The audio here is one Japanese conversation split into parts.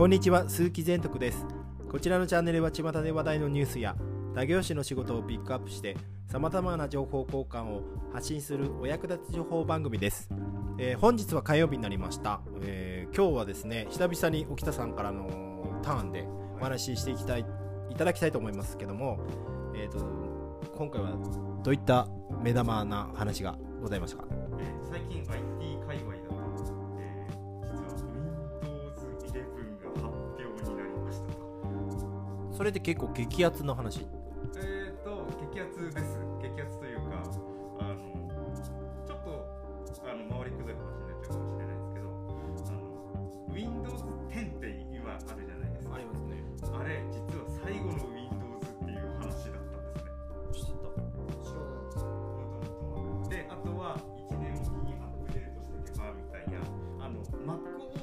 こんにちは鈴木善徳です。こちらのチャンネルは巷で話題のニュースや他業種の仕事をピックアップしてさまざまな情報交換を発信するお役立つ情報番組です、えー本日は火曜日になりました、えー今日はですね久々に沖田さんからのターンでお話ししていきたいいただきたいと思いますけども、えー、と今回はどういった目玉な話がございましたか？え最近 IT 界隈それで結構激アツの話？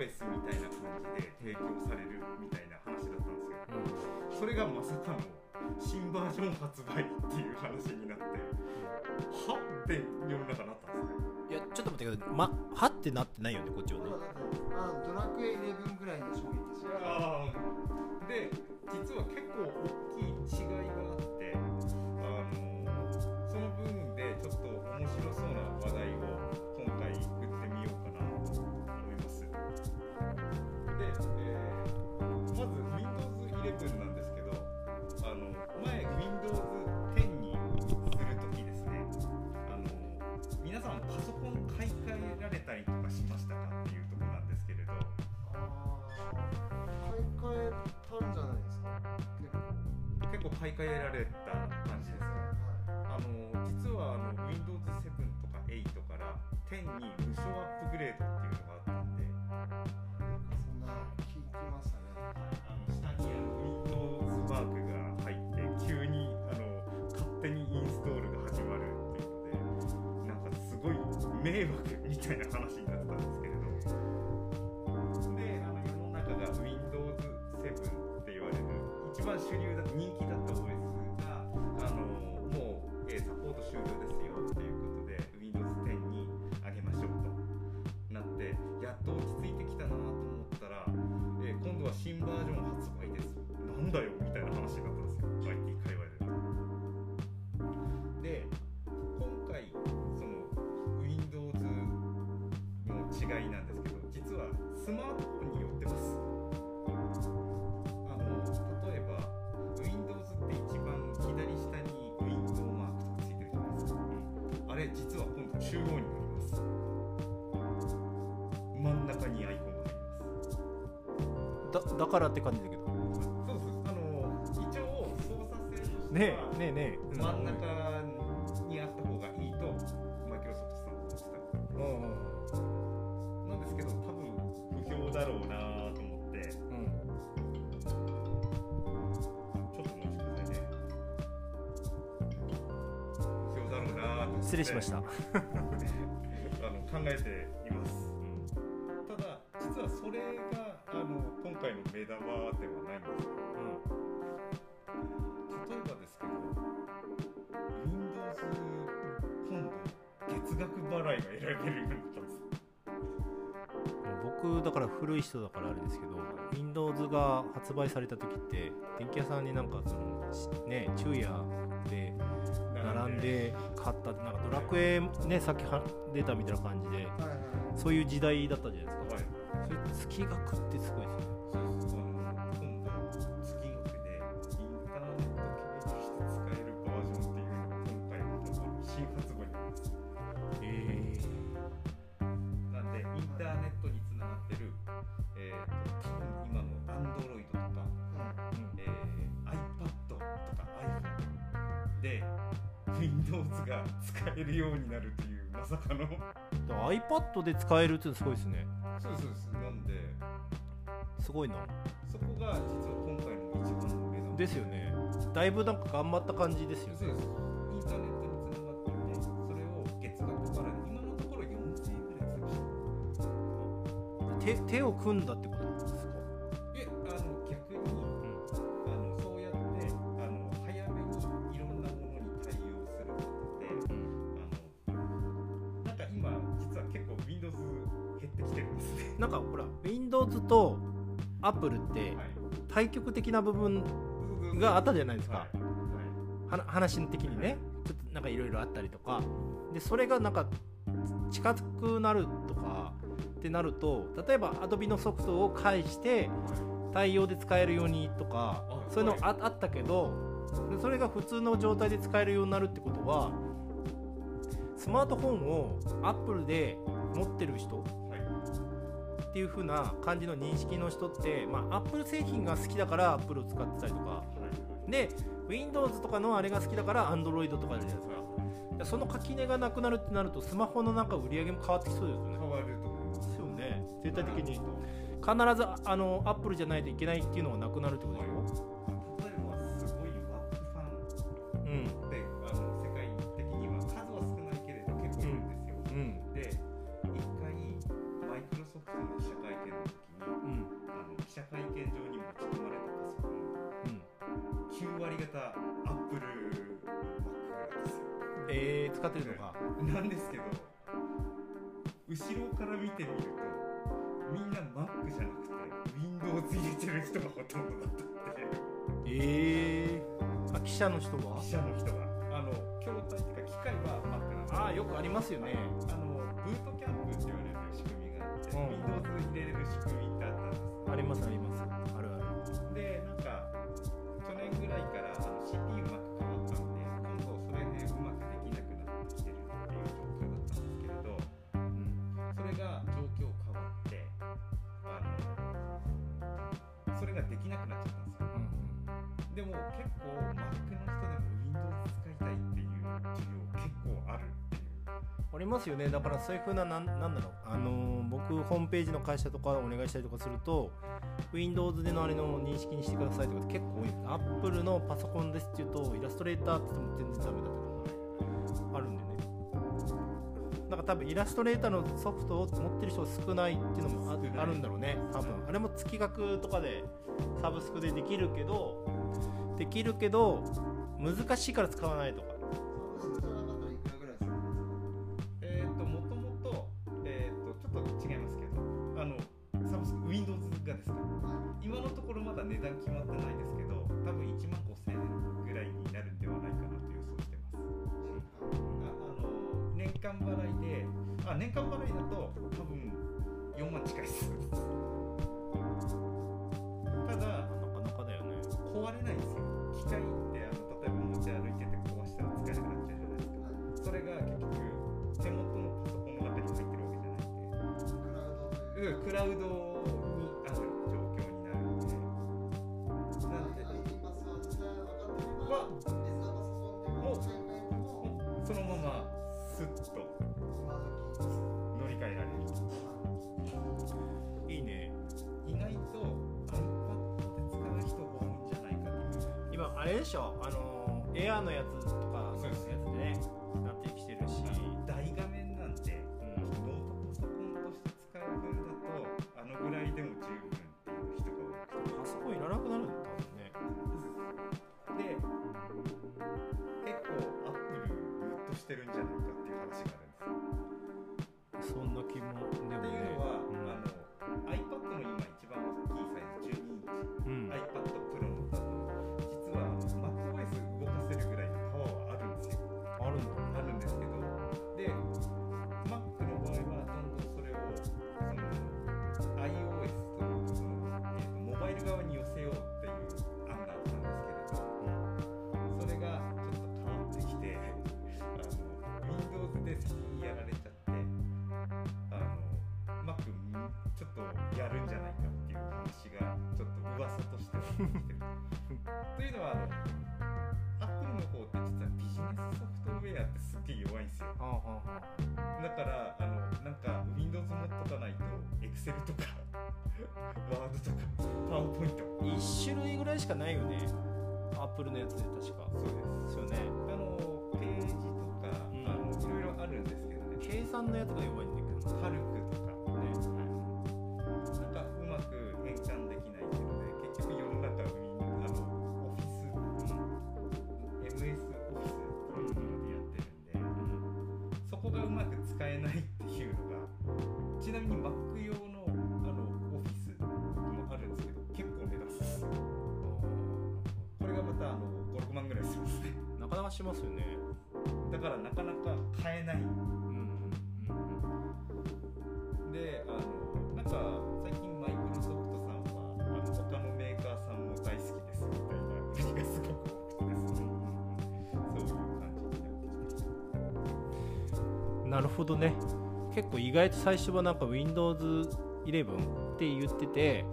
MacOS みたいな感じで提供されるみたいな話だったんですよそれがまさかの新バージョン発売っていう話になってはって世の中なったんですね。いやちょっと待ってください。まはってなってないよねこっちはね。まあドラクエ11ぐらいの衝撃ですよあー。で実は結構大きい買い。替えられた感じですかあの実はあの Windows 7とか8から10に無償アップグレードっていうのがあったんで。なんかそんな聞きましたね。あの下に Windows マークが入って急にあの勝手にインストールが始まるっていうのでなんかすごい迷惑みたいな話になったんです中央になります。真ん中にアイコンが入ります。だだからって感じだけど。そうですあの一応操作性としてねねえねえ、うん。真ん中にあった方がいいとマイクロソフトさんは思ってた。んですよう失礼しました。あの考えています。ただ実はそれがあの今回の目玉ではないんで。すよ例えばですけど Windows 今度月額払いが選べるようになったんです。僕だから古い人だからあれですけど Windows が発売された時って電気屋さんになんかそのしね昼夜で並んで買ったなんかドラクエねさっきは出たみたいな感じでそういう時代だったじゃないですか。はい。それ月額ってすごいですねが使えるようになるというまさかの。ー、iPad で使えるっていうのすごいですね。そうですそうですなんで。すごいな。そこが実は今回の一番の目玉ですよね。だいぶなんか頑張った感じですよね。そうですインターネットにつながっていてそれを月額払い今のところ4000円ぐらいする。手手を組んだってこと？なんかほら Windows とアップルってはい対極的な部分があったじゃないですか、はい。はい。話的にね。ちょっとなんかいろいろあったりとか。でそれがなんか近づくなるとかってなると例えば Adobe のソフトを介して対応で使えるようにとかあそういうのああったけどでそれが普通の状態で使えるようになるってことはスマートフォンを Apple で持ってる人はいっていう風な感じの認識の人って、まあ、Apple 製品が好きだから Apple を使ってたりとか。で Windows とかのあれが好きだから Android とかじゃないですか。でその垣根がなくなるってなるとスマホのなんか売り上げも変わってきそうですよね。変わると思います。よね。絶対的に。必はずあの Apple じゃないといけないっていうのがなくなるってことでしょ？例えばすごいワップファンうん。であの世界的には数は少ないけれど結構いるんですよ、うん。で一回マイクロソフトの記者会見の時にうん。あの記者会見場に持ち込まれたパソコン。うん9割方アップル Mac ですよ。えー、使ってるのか。なんですけど後ろから見てみるとみんな Mac じゃなくて Windows 入れてる人がほとんどだったっていう。えー、あ記者の人は？記者の人が。あの筐体っていうか機械は Mac なんですああよくありますよね。あのブートキャンプって言わうん。Windows 入れれる仕組みってあったんですありますあります。あるある。でなんか去年ぐらいからあの CPU うまく変わったんで今度それでうまくできなくなってきてるっていう状況だったんですけれどうんそれが状況変わってあのそれができなくなっちゃったんですよ。うん。でも結構りますよね。だからそういうふうななんなんだろう。あのー僕ホームページの会社とかお願いしたりとかすると Windows でのあれの認識にしてくださいとか結構多い。Apple のパソコンですって言うとイラストレーターって言っても全然ダメだとかあるんでね。なんか多分イラストレーターのソフトを持ってる人が少ないっていうのもあるんだろうね。多分。あれも月額とかでサブスクでできるけどできるけど難しいから使わないとか値段決まってないですけど多分1万5000円ぐらいになるんではないかなと予想してます。ああの年間払いであ年間払いだと多分4万近いです。ただなかなかだよね。壊れないは。もうそのままスッと。乗り換えられる。いいね。意外と iPad で使う人多いんじゃないかって今あれでしょ？あのエアーのやつ。というのはあの Apple の方って実はビジネスソフトウェアってすっげえ弱いんですよ。だからあのなんか Windows 持っとかないと Excel とか Word とか PowerPoint 一種類ぐらいしかないよね。アップルのやつで確か。そうです。ですよね。あのページとか、うん。あのいろいろあるんですけどね。計算のやつが弱いんだけど。ハルクとかしますよね。だからなかなか買えない。うんうんであのなんか最近マイクロソフトさんはあの他のメーカーさんも大好きですみたいな売りがすごく多くて。ですねそういう感じになってきてうんなるほどね。結構意外と最初はなんか Windows11 って言ってて、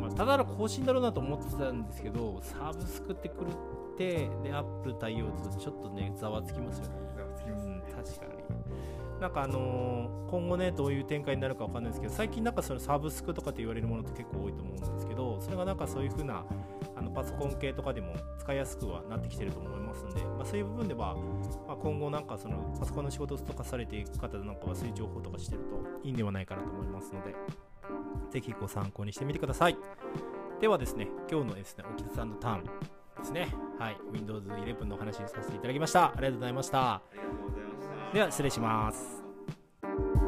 まあ、ただの更新だろうなと思ってたんですけどサブスクってくるってで Apple 対応するとちょっとねざわつきますよね。ざわつきますね。うん、確かに。なんかあのー今後ねどういう展開になるかわかんないですけど最近なんかそのサブスクとかって言われるものって結構多いと思うんですけどそれがなんかそういう風なあのパソコン系とかでも使いやすくはなってきてると思いますんで、まあ、そういう部分では、まあ、今後なんかそのパソコンの仕事とかされていく方なんかはそういう情報とかしてるといいんではないかなと思いますのでぜひご参考にしてみてください。ではですね今日のですねオキザターンですね。はい、Windows 11のお話させていただきました。ありがとうございました。ありがとうございました。では失礼します。